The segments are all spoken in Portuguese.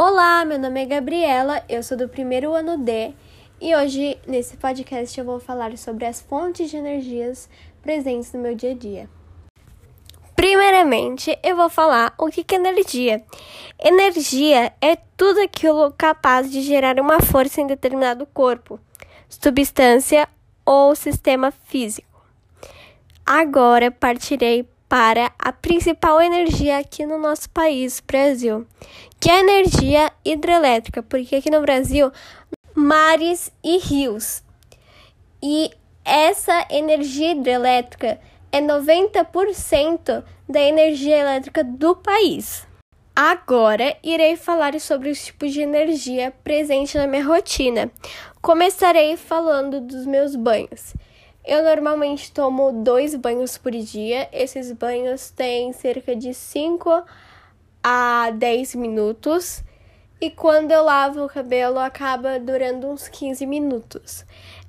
Olá, meu nome é Gabriela, eu sou do primeiro ano D e hoje nesse podcast eu vou falar sobre as fontes de energias presentes no meu dia a dia. Primeiramente, eu vou falar o que é energia. Energia é tudo aquilo capaz de gerar uma força em determinado corpo, substância ou sistema físico. Agora partirei para a principal energia aqui no nosso país, Brasil, que é a energia hidrelétrica, porque aqui no Brasil, mares e rios. E essa energia hidrelétrica é 90% da energia elétrica do país. Agora irei falar sobre os tipos de energia presente na minha rotina. Começarei falando dos meus banhos. Eu normalmente tomo dois banhos por dia. Esses banhos têm cerca de 5 a 10 minutos. E quando eu lavo o cabelo, acaba durando uns 15 minutos.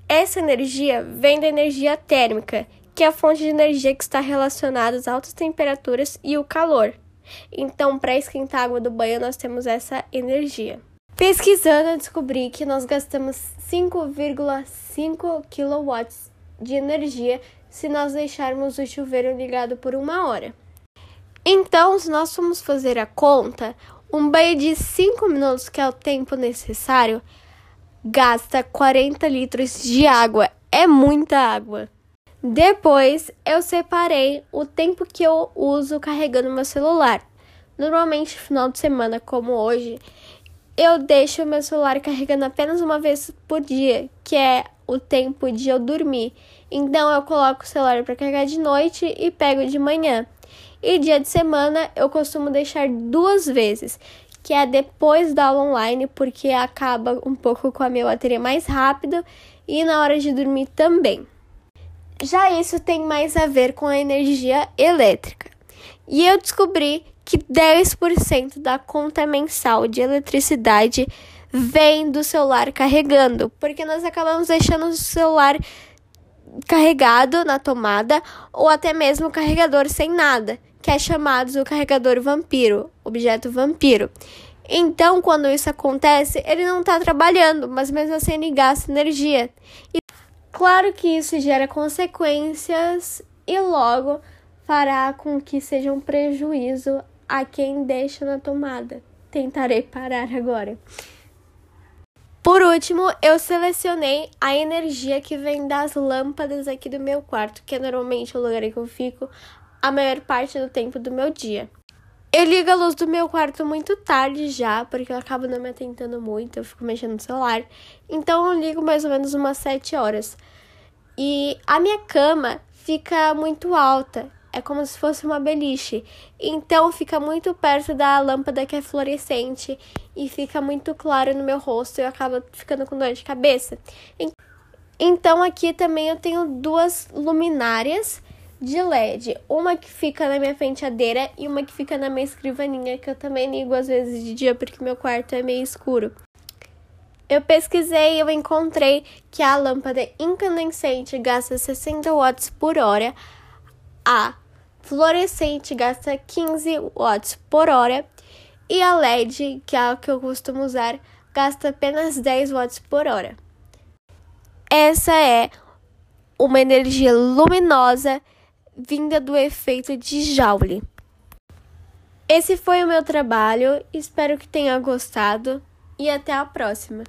Essa energia vem da energia térmica, que é a fonte de energia que está relacionada às altas temperaturas e o calor. Então, para esquentar a água do banho, nós temos essa energia. Pesquisando, eu descobri que nós gastamos 5,5 kW de energia se nós deixarmos o chuveiro ligado por uma hora. Então, se nós formos fazer a conta, um banho de 5 minutos, que é o tempo necessário, gasta 40 litros de água. É muita água. Depois, eu separei o tempo que eu uso carregando meu celular. Normalmente, final de semana, como hoje, eu deixo meu celular carregando apenas uma vez por dia, que é o tempo de eu dormir. Então eu coloco o celular para carregar de noite e pego de manhã. E dia de semana eu costumo deixar duas vezes, que é depois da aula online, porque acaba um pouco com a minha bateria mais rápido e na hora de dormir também. Já isso tem mais a ver com a energia elétrica. E eu descobri que 10% da conta mensal de eletricidade vem do celular carregando, porque nós acabamos deixando o celular carregado na tomada ou até mesmo o carregador sem nada, que é chamado o carregador vampiro, objeto vampiro. Então, quando isso acontece, ele não está trabalhando, mas mesmo assim ele gasta energia. E claro que isso gera consequências e logo fará com que seja um prejuízo a quem deixa na tomada. Tentarei parar agora. Por último, eu selecionei a energia que vem das lâmpadas aqui do meu quarto, que é normalmente o lugar em que eu fico a maior parte do tempo do meu dia. Eu ligo a luz do meu quarto muito tarde já, porque eu acabo não me atentando muito, eu fico mexendo no celular. Então eu ligo mais ou menos umas 7 horas. E a minha cama fica muito alta é como se fosse uma beliche. Então fica muito perto da lâmpada que é fluorescente e fica muito claro no meu rosto e eu acabo ficando com dor de cabeça. Então aqui também eu tenho duas luminárias de LED, uma que fica na minha penteadeira e uma que fica na minha escrivaninha, que eu também ligo às vezes de dia porque meu quarto é meio escuro. Eu pesquisei e eu encontrei que a lâmpada incandescente gasta 60 watts por hora, a fluorescente gasta 15 watts por hora e a LED, que é a que eu costumo usar, gasta apenas 10 watts por hora. Essa é uma energia luminosa vinda do efeito de Joule. Esse foi o meu trabalho, espero que tenha gostado e até a próxima.